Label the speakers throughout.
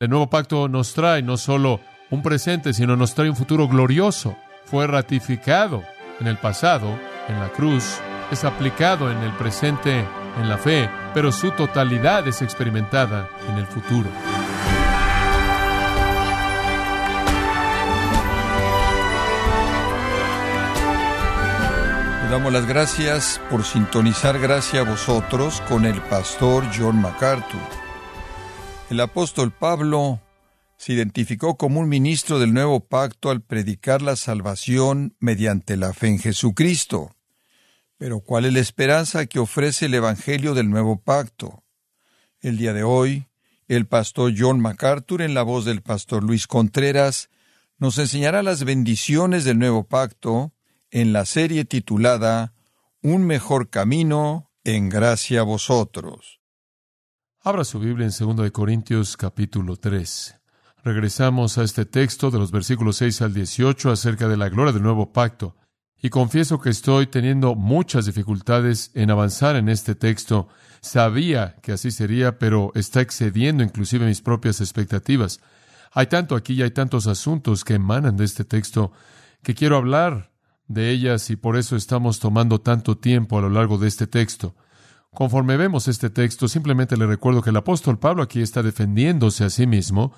Speaker 1: El nuevo pacto nos trae no solo un presente, sino nos trae un futuro glorioso. Fue ratificado en el pasado, en la cruz, es aplicado en el presente, en la fe, pero su totalidad es experimentada en el futuro.
Speaker 2: Damos las gracias por sintonizar gracias a vosotros con el pastor John MacArthur. El apóstol Pablo se identificó como un ministro del nuevo pacto al predicar la salvación mediante la fe en Jesucristo. Pero ¿cuál es la esperanza que ofrece el Evangelio del nuevo pacto? El día de hoy, el pastor John MacArthur, en la voz del pastor Luis Contreras, nos enseñará las bendiciones del nuevo pacto en la serie titulada Un mejor camino en gracia a vosotros.
Speaker 1: Abra su Biblia en 2 de Corintios capítulo 3. Regresamos a este texto de los versículos 6 al 18 acerca de la gloria del nuevo pacto. Y confieso que estoy teniendo muchas dificultades en avanzar en este texto. Sabía que así sería, pero está excediendo inclusive mis propias expectativas. Hay tanto aquí y hay tantos asuntos que emanan de este texto que quiero hablar de ellas y por eso estamos tomando tanto tiempo a lo largo de este texto. Conforme vemos este texto, simplemente le recuerdo que el apóstol Pablo aquí está defendiéndose a sí mismo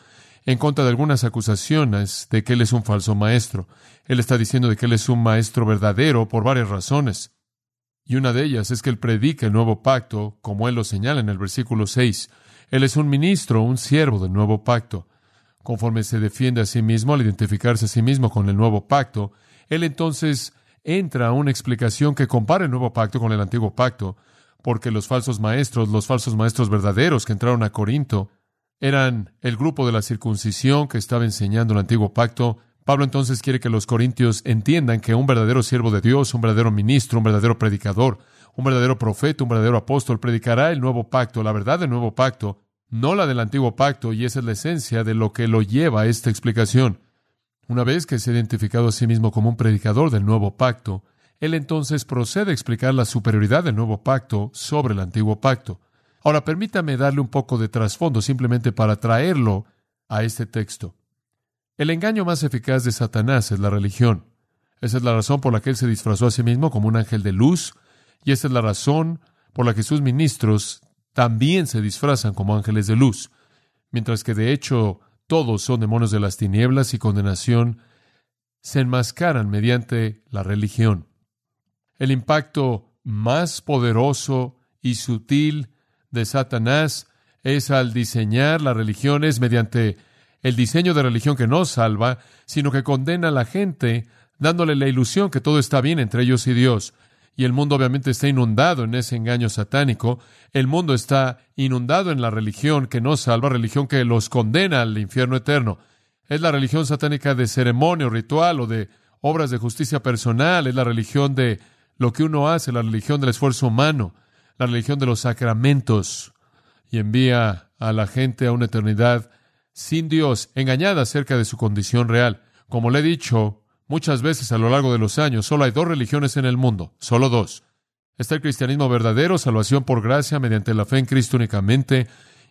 Speaker 1: en contra de algunas acusaciones de que él es un falso maestro. Él está diciendo de que él es un maestro verdadero por varias razones. Y una de ellas es que él predica el nuevo pacto, como él lo señala en el versículo 6. Él es un ministro, un siervo del nuevo pacto. Conforme se defiende a sí mismo al identificarse a sí mismo con el nuevo pacto, él entonces entra a una explicación que compara el nuevo pacto con el antiguo pacto, porque los falsos maestros, los falsos maestros verdaderos que entraron a Corinto, eran el grupo de la circuncisión que estaba enseñando el antiguo pacto. Pablo entonces quiere que los corintios entiendan que un verdadero siervo de Dios, un verdadero ministro, un verdadero predicador, un verdadero profeta, un verdadero apóstol, predicará el nuevo pacto, la verdad del nuevo pacto, no la del antiguo pacto, y esa es la esencia de lo que lo lleva a esta explicación. Una vez que se ha identificado a sí mismo como un predicador del nuevo pacto, él entonces procede a explicar la superioridad del nuevo pacto sobre el antiguo pacto. Ahora permítame darle un poco de trasfondo simplemente para traerlo a este texto. El engaño más eficaz de Satanás es la religión. Esa es la razón por la que él se disfrazó a sí mismo como un ángel de luz, y esa es la razón por la que sus ministros también se disfrazan como ángeles de luz, mientras que de hecho todos son demonios de las tinieblas y condenación, se enmascaran mediante la religión. El impacto más poderoso y sutil de Satanás es al diseñar la religión, es mediante el diseño de religión que no salva, sino que condena a la gente, dándole la ilusión que todo está bien entre ellos y Dios y el mundo obviamente está inundado en ese engaño satánico. El mundo está inundado en la religión que no salva, religión que los condena al infierno eterno. Es la religión satánica de ceremonia o ritual o de obras de justicia personal, es la religión de lo que uno hace, la religión del esfuerzo humano, la religión de los sacramentos, y envía a la gente a una eternidad sin Dios, engañada acerca de su condición real. Como le he dicho, Muchas veces a lo largo de los años solo hay dos religiones en el mundo, solo dos. Está el cristianismo verdadero, salvación por gracia mediante la fe en Cristo únicamente,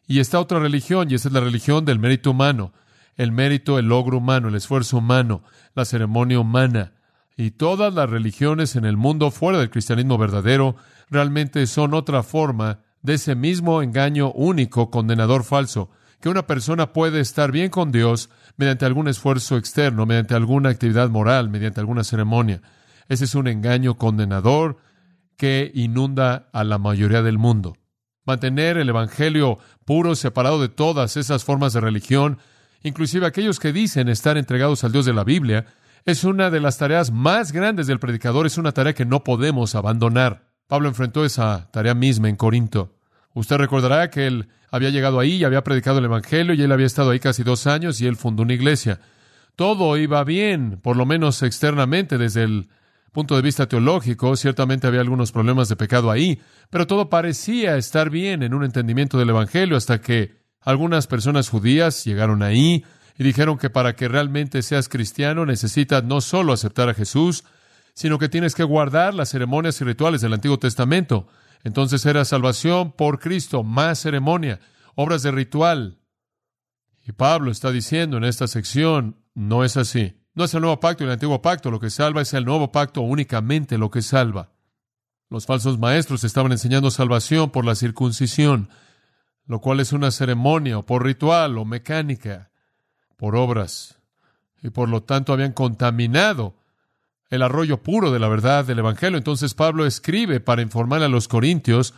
Speaker 1: y está otra religión, y esa es la religión del mérito humano, el mérito, el logro humano, el esfuerzo humano, la ceremonia humana. Y todas las religiones en el mundo fuera del cristianismo verdadero realmente son otra forma de ese mismo engaño único, condenador falso, que una persona puede estar bien con Dios mediante algún esfuerzo externo, mediante alguna actividad moral, mediante alguna ceremonia. Ese es un engaño condenador que inunda a la mayoría del mundo. Mantener el Evangelio puro, separado de todas esas formas de religión, inclusive aquellos que dicen estar entregados al Dios de la Biblia, es una de las tareas más grandes del predicador, es una tarea que no podemos abandonar. Pablo enfrentó esa tarea misma en Corinto. Usted recordará que él había llegado ahí y había predicado el Evangelio y él había estado ahí casi dos años y él fundó una iglesia. Todo iba bien, por lo menos externamente, desde el punto de vista teológico. Ciertamente había algunos problemas de pecado ahí, pero todo parecía estar bien en un entendimiento del Evangelio hasta que algunas personas judías llegaron ahí y dijeron que para que realmente seas cristiano necesitas no solo aceptar a Jesús, sino que tienes que guardar las ceremonias y rituales del Antiguo Testamento. Entonces era salvación por Cristo, más ceremonia, obras de ritual. Y Pablo está diciendo en esta sección, no es así. No es el nuevo pacto y el antiguo pacto lo que salva, es el nuevo pacto únicamente lo que salva. Los falsos maestros estaban enseñando salvación por la circuncisión, lo cual es una ceremonia o por ritual o mecánica, por obras, y por lo tanto habían contaminado el arroyo puro de la verdad del Evangelio. Entonces Pablo escribe para informar a los corintios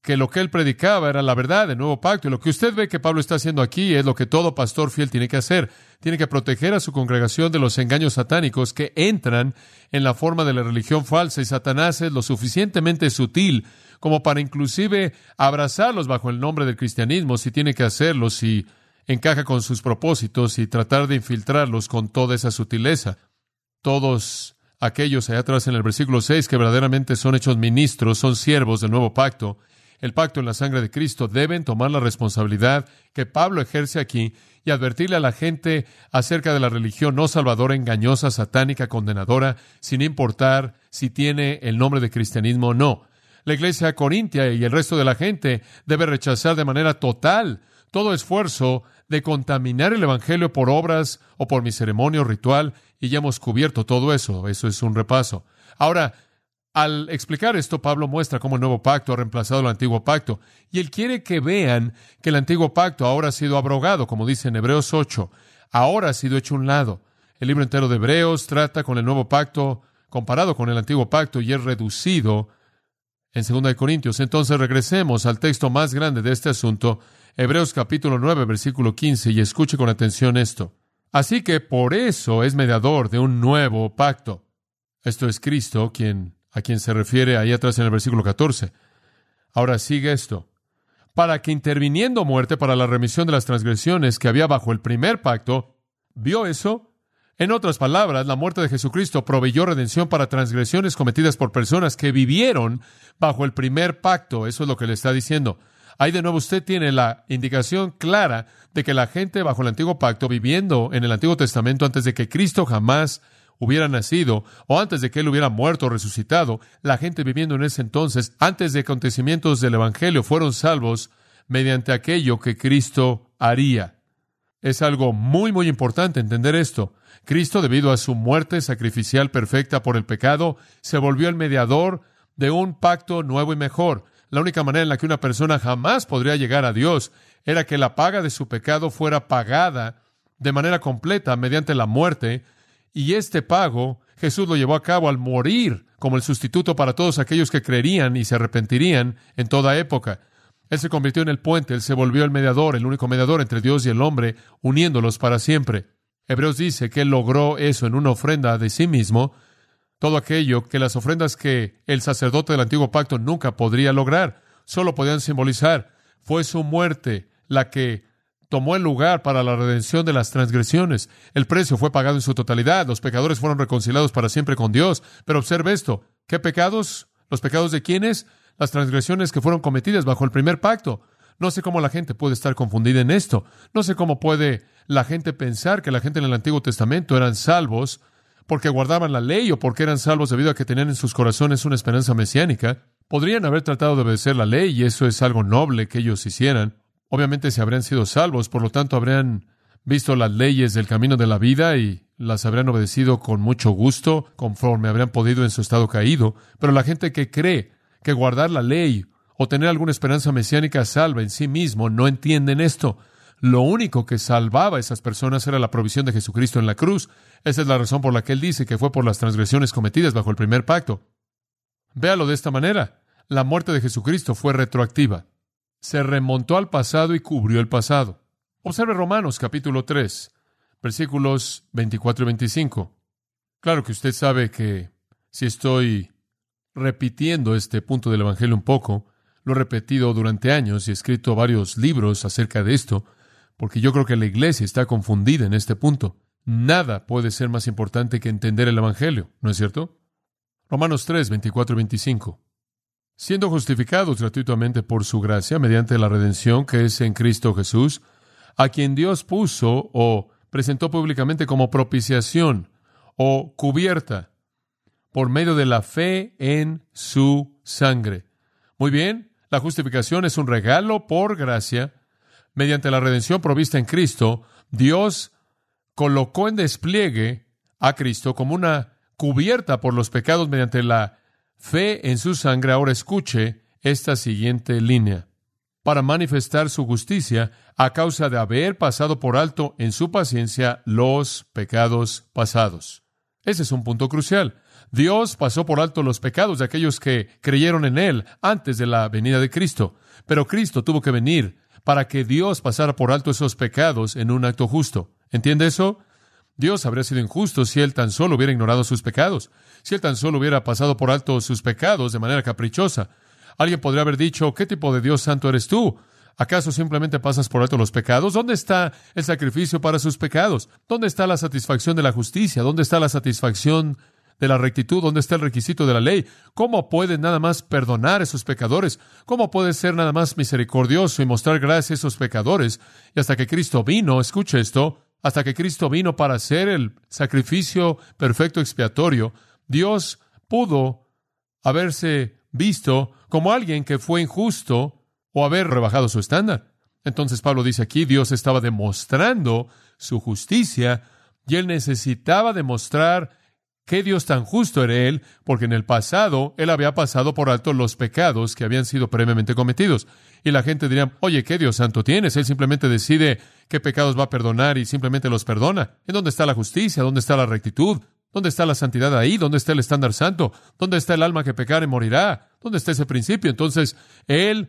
Speaker 1: que lo que él predicaba era la verdad del nuevo pacto. Y lo que usted ve que Pablo está haciendo aquí es lo que todo pastor fiel tiene que hacer. Tiene que proteger a su congregación de los engaños satánicos que entran en la forma de la religión falsa. Y Satanás es lo suficientemente sutil como para inclusive abrazarlos bajo el nombre del cristianismo, si tiene que hacerlo, si encaja con sus propósitos y tratar de infiltrarlos con toda esa sutileza. Todos aquellos allá atrás en el versículo 6 que verdaderamente son hechos ministros, son siervos del nuevo pacto, el pacto en la sangre de Cristo, deben tomar la responsabilidad que Pablo ejerce aquí y advertirle a la gente acerca de la religión no salvadora, engañosa, satánica, condenadora, sin importar si tiene el nombre de cristianismo o no. La iglesia corintia y el resto de la gente debe rechazar de manera total todo esfuerzo de contaminar el Evangelio por obras o por mi ceremonio ritual, y ya hemos cubierto todo eso. Eso es un repaso. Ahora, al explicar esto, Pablo muestra cómo el nuevo pacto ha reemplazado el antiguo pacto, y él quiere que vean que el antiguo pacto ahora ha sido abrogado, como dice en Hebreos 8, ahora ha sido hecho un lado. El libro entero de Hebreos trata con el nuevo pacto comparado con el antiguo pacto y es reducido en 2 Corintios. Entonces regresemos al texto más grande de este asunto, Hebreos capítulo 9, versículo 15, y escuche con atención esto. Así que por eso es mediador de un nuevo pacto. Esto es Cristo, a quien se refiere ahí atrás en el versículo 14. Ahora sigue esto. Para que interviniendo muerte para la remisión de las transgresiones que había bajo el primer pacto, ¿vio eso? En otras palabras, la muerte de Jesucristo proveyó redención para transgresiones cometidas por personas que vivieron bajo el primer pacto. Eso es lo que le está diciendo. Ahí de nuevo usted tiene la indicación clara de que la gente bajo el antiguo pacto, viviendo en el Antiguo Testamento antes de que Cristo jamás hubiera nacido o antes de que él hubiera muerto o resucitado, la gente viviendo en ese entonces, antes de acontecimientos del Evangelio, fueron salvos mediante aquello que Cristo haría. Es algo muy, muy importante entender esto. Cristo, debido a su muerte sacrificial perfecta por el pecado, se volvió el mediador de un pacto nuevo y mejor. La única manera en la que una persona jamás podría llegar a Dios era que la paga de su pecado fuera pagada de manera completa mediante la muerte y este pago Jesús lo llevó a cabo al morir como el sustituto para todos aquellos que creerían y se arrepentirían en toda época. Él se convirtió en el puente, él se volvió el mediador, el único mediador entre Dios y el hombre, uniéndolos para siempre. Hebreos dice que él logró eso en una ofrenda de sí mismo, todo aquello que las ofrendas que el sacerdote del antiguo pacto nunca podría lograr, solo podían simbolizar. Fue su muerte la que tomó el lugar para la redención de las transgresiones. El precio fue pagado en su totalidad. Los pecadores fueron reconciliados para siempre con Dios. Pero observe esto. ¿Qué pecados? ¿Los pecados de quiénes? Las transgresiones que fueron cometidas bajo el primer pacto. No sé cómo la gente puede estar confundida en esto. No sé cómo puede la gente pensar que la gente en el Antiguo Testamento eran salvos porque guardaban la ley o porque eran salvos debido a que tenían en sus corazones una esperanza mesiánica. Podrían haber tratado de obedecer la ley y eso es algo noble que ellos hicieran. Obviamente se habrían sido salvos, por lo tanto habrían visto las leyes del camino de la vida y las habrían obedecido con mucho gusto, conforme habrían podido en su estado caído. Pero la gente que cree que guardar la ley o tener alguna esperanza mesiánica salva en sí mismo no entienden esto. Lo único que salvaba a esas personas era la provisión de Jesucristo en la cruz. Esa es la razón por la que él dice que fue por las transgresiones cometidas bajo el primer pacto. Véalo de esta manera. La muerte de Jesucristo fue retroactiva se remontó al pasado y cubrió el pasado. Observe Romanos capítulo 3, versículos 24 y 25. Claro que usted sabe que si estoy repitiendo este punto del Evangelio un poco, lo he repetido durante años y he escrito varios libros acerca de esto, porque yo creo que la iglesia está confundida en este punto. Nada puede ser más importante que entender el Evangelio, ¿no es cierto? Romanos 3, 24 y 25 siendo justificados gratuitamente por su gracia mediante la redención que es en Cristo Jesús, a quien Dios puso o presentó públicamente como propiciación o cubierta por medio de la fe en su sangre. Muy bien, la justificación es un regalo por gracia, mediante la redención provista en Cristo, Dios colocó en despliegue a Cristo como una cubierta por los pecados mediante la fe en su sangre. Ahora escuche esta siguiente línea. Para manifestar su justicia a causa de haber pasado por alto en su paciencia los pecados pasados. Ese es un punto crucial. Dios pasó por alto los pecados de aquellos que creyeron en Él antes de la venida de Cristo. Pero Cristo tuvo que venir para que Dios pasara por alto esos pecados en un acto justo. ¿Entiende eso? Dios habría sido injusto si Él tan solo hubiera ignorado sus pecados, si Él tan solo hubiera pasado por alto sus pecados de manera caprichosa. Alguien podría haber dicho, ¿qué tipo de Dios santo eres tú? ¿Acaso simplemente pasas por alto los pecados? ¿Dónde está el sacrificio para sus pecados? ¿Dónde está la satisfacción de la justicia? ¿Dónde está la satisfacción de la rectitud? ¿Dónde está el requisito de la ley? ¿Cómo puede nada más perdonar a esos pecadores? ¿Cómo puede ser nada más misericordioso y mostrar gracia a esos pecadores? Y hasta que Cristo vino, escuche esto, hasta que Cristo vino para hacer el sacrificio perfecto expiatorio, Dios pudo haberse visto como alguien que fue injusto o haber rebajado su estándar. Entonces Pablo dice aquí, Dios estaba demostrando su justicia y él necesitaba demostrar qué Dios tan justo era Él, porque en el pasado Él había pasado por alto los pecados que habían sido previamente cometidos. Y la gente diría, oye, ¿qué Dios santo tienes? Él simplemente decide qué pecados va a perdonar y simplemente los perdona. ¿En dónde está la justicia? ¿Dónde está la rectitud? ¿Dónde está la santidad ahí? ¿Dónde está el estándar santo? ¿Dónde está el alma que pecare morirá? ¿Dónde está ese principio? Entonces, Él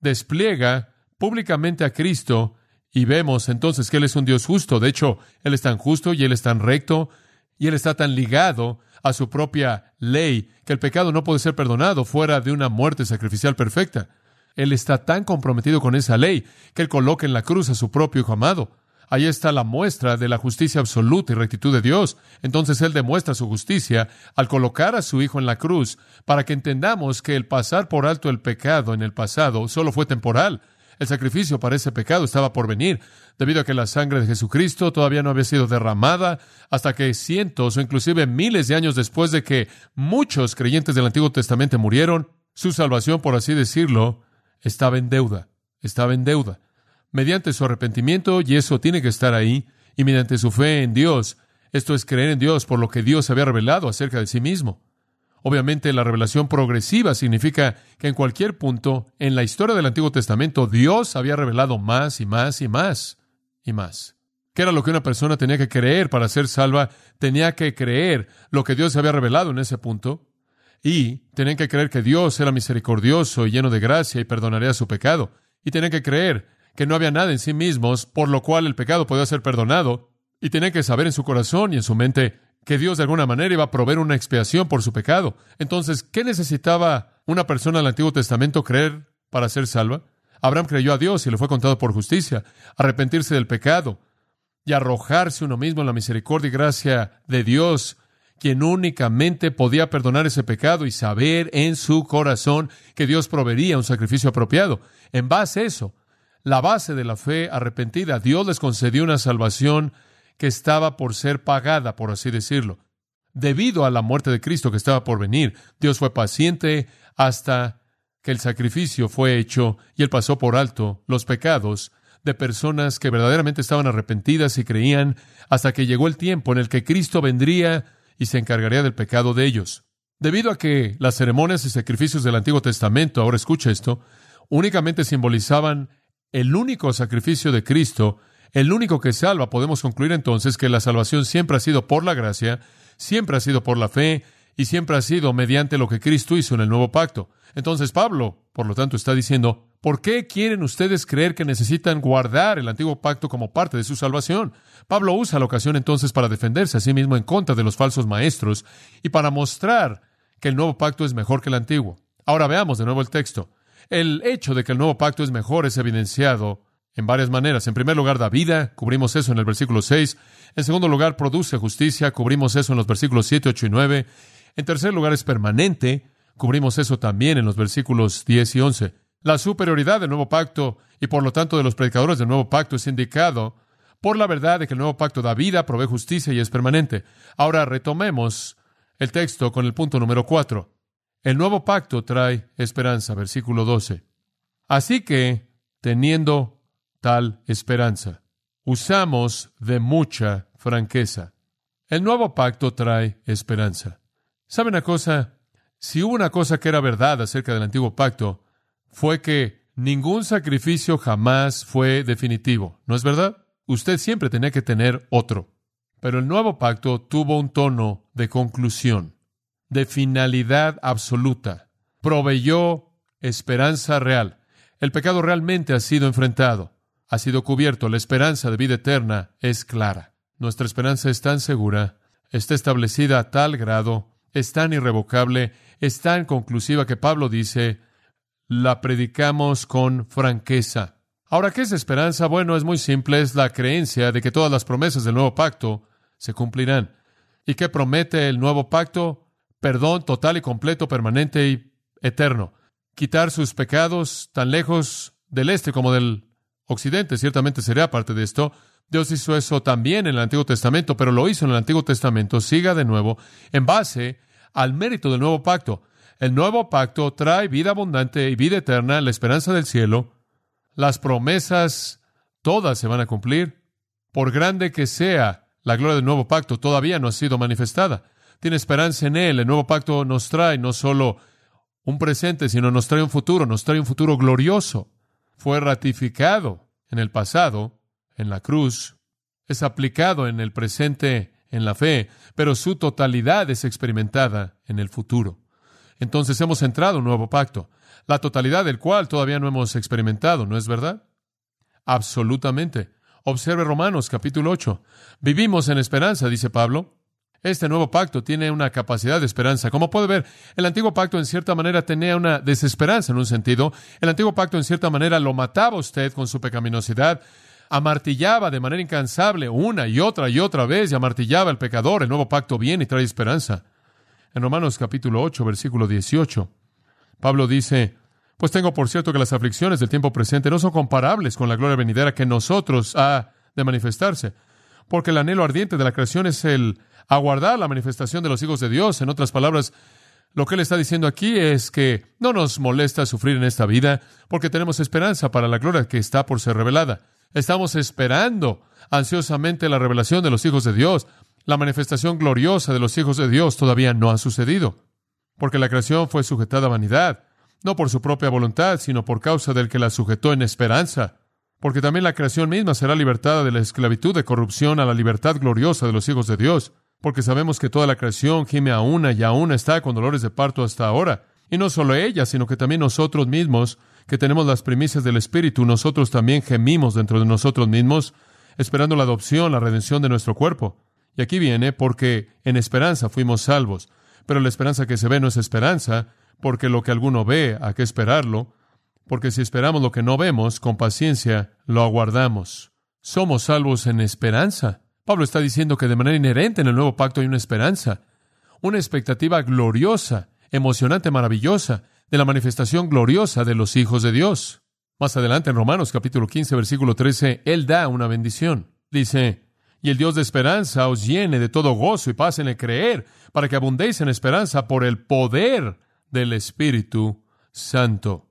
Speaker 1: despliega públicamente a Cristo y vemos entonces que Él es un Dios justo. De hecho, Él es tan justo y Él es tan recto y él está tan ligado a su propia ley que el pecado no puede ser perdonado fuera de una muerte sacrificial perfecta. Él está tan comprometido con esa ley que él coloca en la cruz a su propio hijo amado. Ahí está la muestra de la justicia absoluta y rectitud de Dios. Entonces Él demuestra su justicia al colocar a su Hijo en la cruz para que entendamos que el pasar por alto el pecado en el pasado solo fue temporal. El sacrificio para ese pecado estaba por venir, debido a que la sangre de Jesucristo todavía no había sido derramada hasta que cientos o inclusive miles de años después de que muchos creyentes del Antiguo Testamento murieron, su salvación, por así decirlo, estaba en deuda, estaba en deuda. Mediante su arrepentimiento, y eso tiene que estar ahí, y mediante su fe en Dios, esto es creer en Dios por lo que Dios había revelado acerca de sí mismo. Obviamente la revelación progresiva significa que en cualquier punto en la historia del Antiguo Testamento Dios había revelado más y más y más y más. ¿Qué era lo que una persona tenía que creer para ser salva? Tenía que creer lo que Dios había revelado en ese punto. Y tenían que creer que Dios era misericordioso y lleno de gracia y perdonaría su pecado. Y tenían que creer que no había nada en sí mismos por lo cual el pecado podía ser perdonado. Y tenían que saber en su corazón y en su mente que Dios de alguna manera iba a proveer una expiación por su pecado. Entonces, ¿qué necesitaba una persona del Antiguo Testamento creer para ser salva? Abraham creyó a Dios y le fue contado por justicia, arrepentirse del pecado y arrojarse uno mismo en la misericordia y gracia de Dios, quien únicamente podía perdonar ese pecado y saber en su corazón que Dios proveería un sacrificio apropiado. En base a eso, la base de la fe arrepentida, Dios les concedió una salvación que estaba por ser pagada, por así decirlo. Debido a la muerte de Cristo que estaba por venir, Dios fue paciente hasta que el sacrificio fue hecho y él pasó por alto los pecados de personas que verdaderamente estaban arrepentidas y creían hasta que llegó el tiempo en el que Cristo vendría y se encargaría del pecado de ellos. Debido a que las ceremonias y sacrificios del Antiguo Testamento, ahora escucha esto, únicamente simbolizaban el único sacrificio de Cristo el único que salva, podemos concluir entonces que la salvación siempre ha sido por la gracia, siempre ha sido por la fe y siempre ha sido mediante lo que Cristo hizo en el nuevo pacto. Entonces Pablo, por lo tanto, está diciendo, ¿por qué quieren ustedes creer que necesitan guardar el antiguo pacto como parte de su salvación? Pablo usa la ocasión entonces para defenderse a sí mismo en contra de los falsos maestros y para mostrar que el nuevo pacto es mejor que el antiguo. Ahora veamos de nuevo el texto. El hecho de que el nuevo pacto es mejor es evidenciado en varias maneras. En primer lugar, da vida, cubrimos eso en el versículo 6. En segundo lugar, produce justicia, cubrimos eso en los versículos 7, 8 y 9. En tercer lugar, es permanente, cubrimos eso también en los versículos 10 y 11. La superioridad del nuevo pacto y por lo tanto de los predicadores del nuevo pacto es indicado por la verdad de que el nuevo pacto da vida, provee justicia y es permanente. Ahora retomemos el texto con el punto número 4. El nuevo pacto trae esperanza, versículo 12. Así que, teniendo tal esperanza. Usamos de mucha franqueza. El nuevo pacto trae esperanza. ¿Sabe una cosa? Si hubo una cosa que era verdad acerca del antiguo pacto, fue que ningún sacrificio jamás fue definitivo. ¿No es verdad? Usted siempre tenía que tener otro. Pero el nuevo pacto tuvo un tono de conclusión, de finalidad absoluta. Proveyó esperanza real. El pecado realmente ha sido enfrentado, ha sido cubierto. La esperanza de vida eterna es clara. Nuestra esperanza es tan segura, está establecida a tal grado, es tan irrevocable, es tan conclusiva que Pablo dice, la predicamos con franqueza. Ahora, ¿qué es esperanza? Bueno, es muy simple, es la creencia de que todas las promesas del nuevo pacto se cumplirán. ¿Y qué promete el nuevo pacto? Perdón total y completo, permanente y eterno. Quitar sus pecados tan lejos del este como del occidente, ciertamente sería parte de esto. Dios hizo eso también en el Antiguo Testamento, pero lo hizo en el Antiguo Testamento, siga de nuevo, en base al mérito del nuevo pacto. El nuevo pacto trae vida abundante y vida eterna, la esperanza del cielo. Las promesas todas se van a cumplir. Por grande que sea la gloria del nuevo pacto, todavía no ha sido manifestada. Tiene esperanza en él. El nuevo pacto nos trae no solo un presente, sino nos trae un futuro, nos trae un futuro glorioso. Fue ratificado en el pasado en la cruz, es aplicado en el presente en la fe, pero su totalidad es experimentada en el futuro. Entonces hemos entrado en un nuevo pacto, la totalidad del cual todavía no hemos experimentado, ¿no es verdad? Absolutamente. Observe Romanos capítulo 8. Vivimos en esperanza, dice Pablo. Este nuevo pacto tiene una capacidad de esperanza. Como puede ver, el antiguo pacto en cierta manera tenía una desesperanza en un sentido. El antiguo pacto en cierta manera lo mataba usted con su pecaminosidad amartillaba de manera incansable una y otra y otra vez y amartillaba el pecador. El nuevo pacto viene y trae esperanza. En Romanos capítulo 8, versículo 18, Pablo dice, pues tengo por cierto que las aflicciones del tiempo presente no son comparables con la gloria venidera que nosotros ha de manifestarse, porque el anhelo ardiente de la creación es el aguardar la manifestación de los hijos de Dios. En otras palabras, lo que él está diciendo aquí es que no nos molesta sufrir en esta vida porque tenemos esperanza para la gloria que está por ser revelada. Estamos esperando ansiosamente la revelación de los hijos de Dios. La manifestación gloriosa de los hijos de Dios todavía no ha sucedido, porque la creación fue sujetada a vanidad, no por su propia voluntad, sino por causa del que la sujetó en esperanza, porque también la creación misma será libertada de la esclavitud de corrupción a la libertad gloriosa de los hijos de Dios, porque sabemos que toda la creación gime a una y aún está con dolores de parto hasta ahora, y no solo ella, sino que también nosotros mismos, que tenemos las primicias del Espíritu, nosotros también gemimos dentro de nosotros mismos, esperando la adopción, la redención de nuestro cuerpo. Y aquí viene porque en esperanza fuimos salvos. Pero la esperanza que se ve no es esperanza, porque lo que alguno ve, hay que esperarlo, porque si esperamos lo que no vemos, con paciencia lo aguardamos. Somos salvos en esperanza. Pablo está diciendo que de manera inherente en el nuevo pacto hay una esperanza, una expectativa gloriosa, emocionante, maravillosa, de la manifestación gloriosa de los hijos de Dios. Más adelante en Romanos capítulo 15 versículo 13, Él da una bendición. Dice, y el Dios de esperanza os llene de todo gozo y paz el creer, para que abundéis en esperanza por el poder del Espíritu Santo.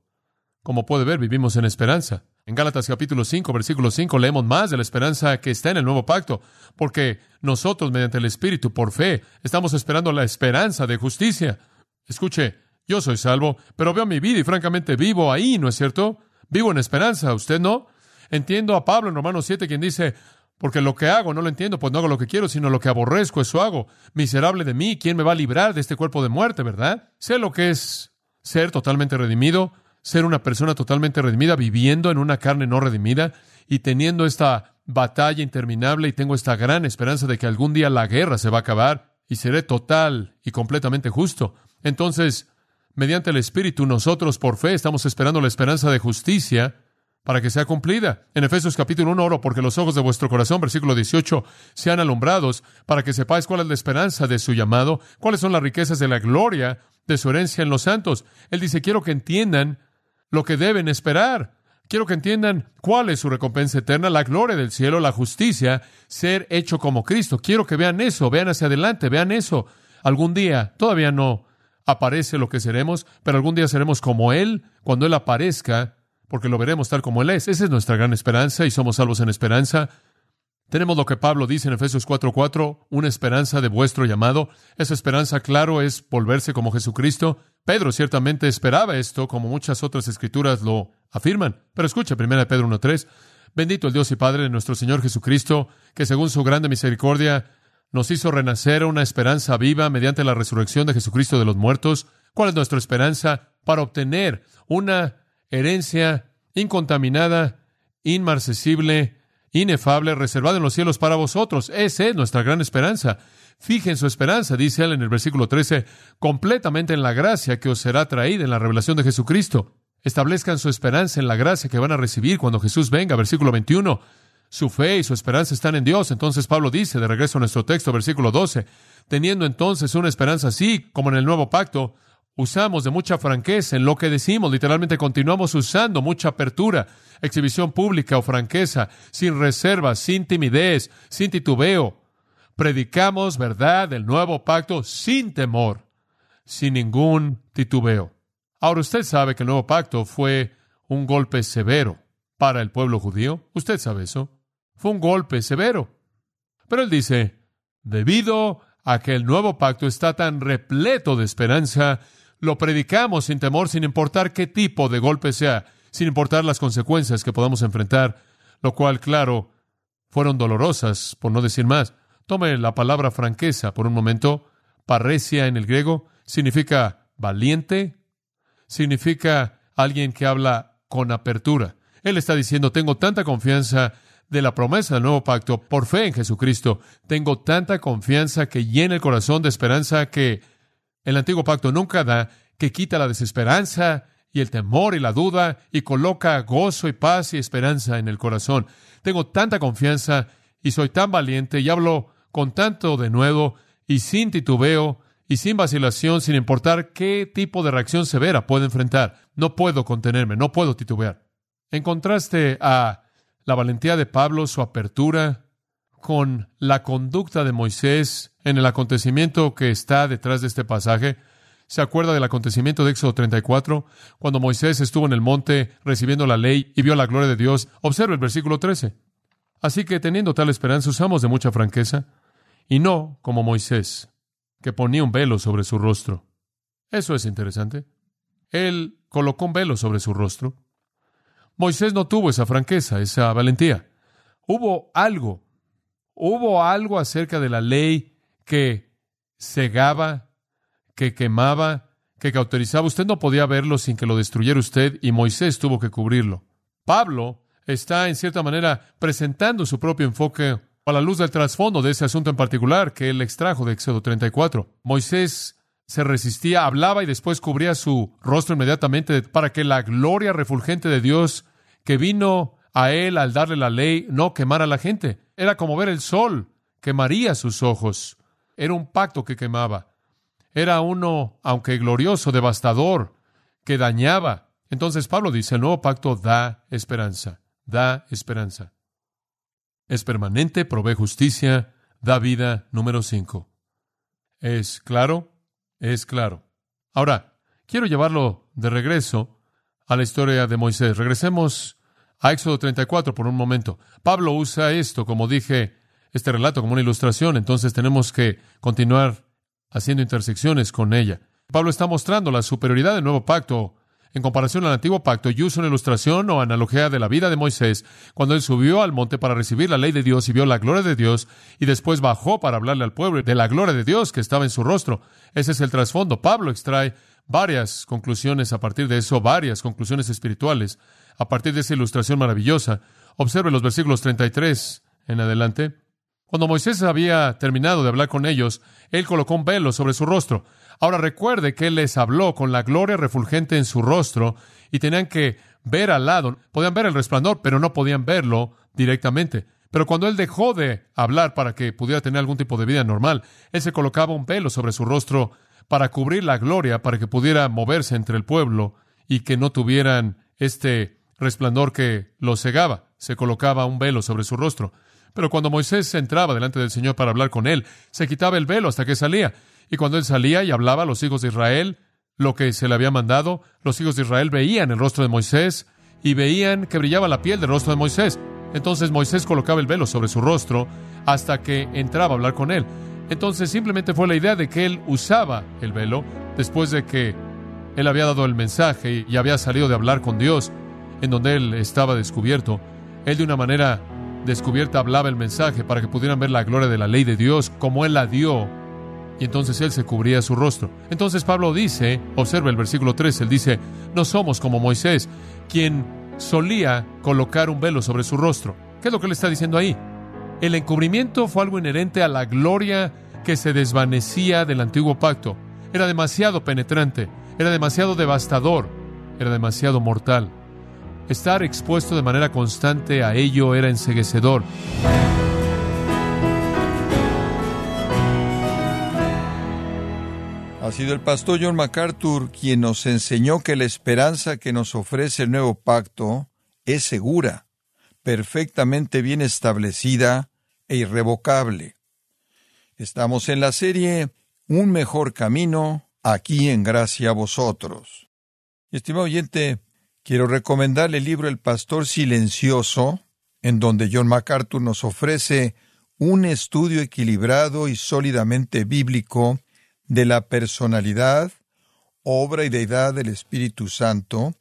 Speaker 1: Como puede ver, vivimos en esperanza. En Gálatas capítulo 5, versículo 5 leemos más de la esperanza que está en el nuevo pacto, porque nosotros mediante el Espíritu, por fe, estamos esperando la esperanza de justicia. Escuche, yo soy salvo, pero veo mi vida y francamente vivo ahí, ¿no es cierto? Vivo en esperanza, ¿usted no? Entiendo a Pablo en Romanos 7 quien dice, porque lo que hago no lo entiendo, pues no hago lo que quiero, sino lo que aborrezco, eso hago. Miserable de mí, ¿quién me va a librar de este cuerpo de muerte, verdad? Sé lo que es ser totalmente redimido, ser una persona totalmente redimida, viviendo en una carne no redimida y teniendo esta batalla interminable y tengo esta gran esperanza de que algún día la guerra se va a acabar y seré total y completamente justo. Entonces, mediante el Espíritu, nosotros por fe estamos esperando la esperanza de justicia para que sea cumplida. En Efesios capítulo 1 oro porque los ojos de vuestro corazón, versículo 18, sean alumbrados para que sepáis cuál es la esperanza de su llamado, cuáles son las riquezas de la gloria de su herencia en los santos. Él dice, quiero que entiendan lo que deben esperar. Quiero que entiendan cuál es su recompensa eterna, la gloria del cielo, la justicia, ser hecho como Cristo. Quiero que vean eso, vean hacia adelante, vean eso. Algún día, todavía no aparece lo que seremos, pero algún día seremos como Él. Cuando Él aparezca, porque lo veremos tal como Él es. Esa es nuestra gran esperanza y somos salvos en esperanza. Tenemos lo que Pablo dice en Efesios 4:4, una esperanza de vuestro llamado. Esa esperanza, claro, es volverse como Jesucristo. Pedro ciertamente esperaba esto, como muchas otras escrituras lo afirman. Pero escucha, 1 Pedro 1:3, bendito el Dios y Padre de nuestro Señor Jesucristo, que según su grande misericordia nos hizo renacer una esperanza viva mediante la resurrección de Jesucristo de los muertos. ¿Cuál es nuestra esperanza? Para obtener una herencia incontaminada, inmarcesible, inefable, reservada en los cielos para vosotros. Esa es nuestra gran esperanza. Fijen su esperanza, dice él en el versículo 13, completamente en la gracia que os será traída en la revelación de Jesucristo. Establezcan su esperanza en la gracia que van a recibir cuando Jesús venga. Versículo 21. Su fe y su esperanza están en Dios. Entonces Pablo dice, de regreso a nuestro texto, versículo 12, teniendo entonces una esperanza así como en el nuevo pacto, usamos de mucha franqueza en lo que decimos, literalmente continuamos usando mucha apertura, exhibición pública o franqueza, sin reservas, sin timidez, sin titubeo. Predicamos verdad del nuevo pacto sin temor, sin ningún titubeo. Ahora usted sabe que el nuevo pacto fue un golpe severo para el pueblo judío. Usted sabe eso. Fue un golpe severo. Pero él dice, debido a que el nuevo pacto está tan repleto de esperanza, lo predicamos sin temor, sin importar qué tipo de golpe sea, sin importar las consecuencias que podamos enfrentar, lo cual, claro, fueron dolorosas, por no decir más. Tome la palabra franqueza por un momento. Parresia en el griego significa valiente, significa alguien que habla con apertura. Él está diciendo, tengo tanta confianza de la promesa del nuevo pacto por fe en Jesucristo. Tengo tanta confianza que llena el corazón de esperanza que el antiguo pacto nunca da, que quita la desesperanza y el temor y la duda y coloca gozo y paz y esperanza en el corazón. Tengo tanta confianza y soy tan valiente y hablo con tanto de nuevo y sin titubeo y sin vacilación, sin importar qué tipo de reacción severa puedo enfrentar. No puedo contenerme, no puedo titubear. En contraste a la valentía de Pablo, su apertura, con la conducta de Moisés en el acontecimiento que está detrás de este pasaje. ¿Se acuerda del acontecimiento de Éxodo 34? Cuando Moisés estuvo en el monte recibiendo la ley y vio la gloria de Dios. Observe el versículo 13. Así que teniendo tal esperanza usamos de mucha franqueza y no como Moisés, que ponía un velo sobre su rostro. Eso es interesante. Él colocó un velo sobre su rostro. Moisés no tuvo esa franqueza, esa valentía. Hubo algo Hubo algo acerca de la ley que cegaba, que quemaba, que cauterizaba. Usted no podía verlo sin que lo destruyera usted y Moisés tuvo que cubrirlo. Pablo está, en cierta manera, presentando su propio enfoque a la luz del trasfondo de ese asunto en particular que él extrajo de Éxodo 34. Moisés se resistía, hablaba y después cubría su rostro inmediatamente para que la gloria refulgente de Dios que vino a él al darle la ley no quemara a la gente. Era como ver el sol, quemaría sus ojos. Era un pacto que quemaba. Era uno, aunque glorioso, devastador, que dañaba. Entonces Pablo dice, el nuevo pacto da esperanza, da esperanza. Es permanente, provee justicia, da vida. Número cinco. ¿Es claro? Es claro. Ahora, quiero llevarlo de regreso a la historia de Moisés. Regresemos a Éxodo 34 por un momento. Pablo usa esto, como dije, este relato como una ilustración, entonces tenemos que continuar haciendo intersecciones con ella. Pablo está mostrando la superioridad del nuevo pacto en comparación al antiguo pacto y usa una ilustración o analogía de la vida de Moisés cuando él subió al monte para recibir la ley de Dios y vio la gloria de Dios y después bajó para hablarle al pueblo de la gloria de Dios que estaba en su rostro. Ese es el trasfondo. Pablo extrae varias conclusiones a partir de eso, varias conclusiones espirituales a partir de esa ilustración maravillosa. Observe los versículos 33 en adelante. Cuando Moisés había terminado de hablar con ellos, él colocó un velo sobre su rostro. Ahora recuerde que él les habló con la gloria refulgente en su rostro y tenían que ver al lado. Podían ver el resplandor, pero no podían verlo directamente. Pero cuando él dejó de hablar para que pudiera tener algún tipo de vida normal, él se colocaba un velo sobre su rostro para cubrir la gloria, para que pudiera moverse entre el pueblo y que no tuvieran este resplandor que lo cegaba. Se colocaba un velo sobre su rostro. Pero cuando Moisés entraba delante del Señor para hablar con él, se quitaba el velo hasta que salía. Y cuando él salía y hablaba a los hijos de Israel lo que se le había mandado, los hijos de Israel veían el rostro de Moisés y veían que brillaba la piel del rostro de Moisés. Entonces Moisés colocaba el velo sobre su rostro hasta que entraba a hablar con él. Entonces simplemente fue la idea de que él usaba el velo después de que él había dado el mensaje y había salido de hablar con Dios, en donde él estaba descubierto. Él de una manera descubierta hablaba el mensaje para que pudieran ver la gloria de la ley de Dios como él la dio. Y entonces él se cubría su rostro. Entonces Pablo dice, observa el versículo 3, él dice, no somos como Moisés, quien solía colocar un velo sobre su rostro. ¿Qué es lo que él está diciendo ahí? El encubrimiento fue algo inherente a la gloria que se desvanecía del antiguo pacto. Era demasiado penetrante, era demasiado devastador, era demasiado mortal. Estar expuesto de manera constante a ello era enseguecedor.
Speaker 2: Ha sido el pastor John MacArthur quien nos enseñó que la esperanza que nos ofrece el nuevo pacto es segura perfectamente bien establecida e irrevocable. Estamos en la serie Un mejor camino, aquí en gracia a vosotros. Estimado oyente, quiero recomendarle el libro El Pastor Silencioso, en donde John MacArthur nos ofrece un estudio equilibrado y sólidamente bíblico de la personalidad, obra y deidad del Espíritu Santo,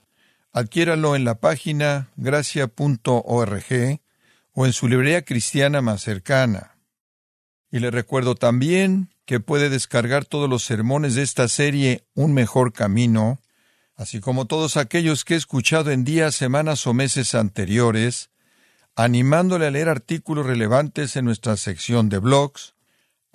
Speaker 2: Adquiéralo en la página gracia.org o en su librería cristiana más cercana. Y le recuerdo también que puede descargar todos los sermones de esta serie Un mejor camino, así como todos aquellos que he escuchado en días, semanas o meses anteriores, animándole a leer artículos relevantes en nuestra sección de blogs,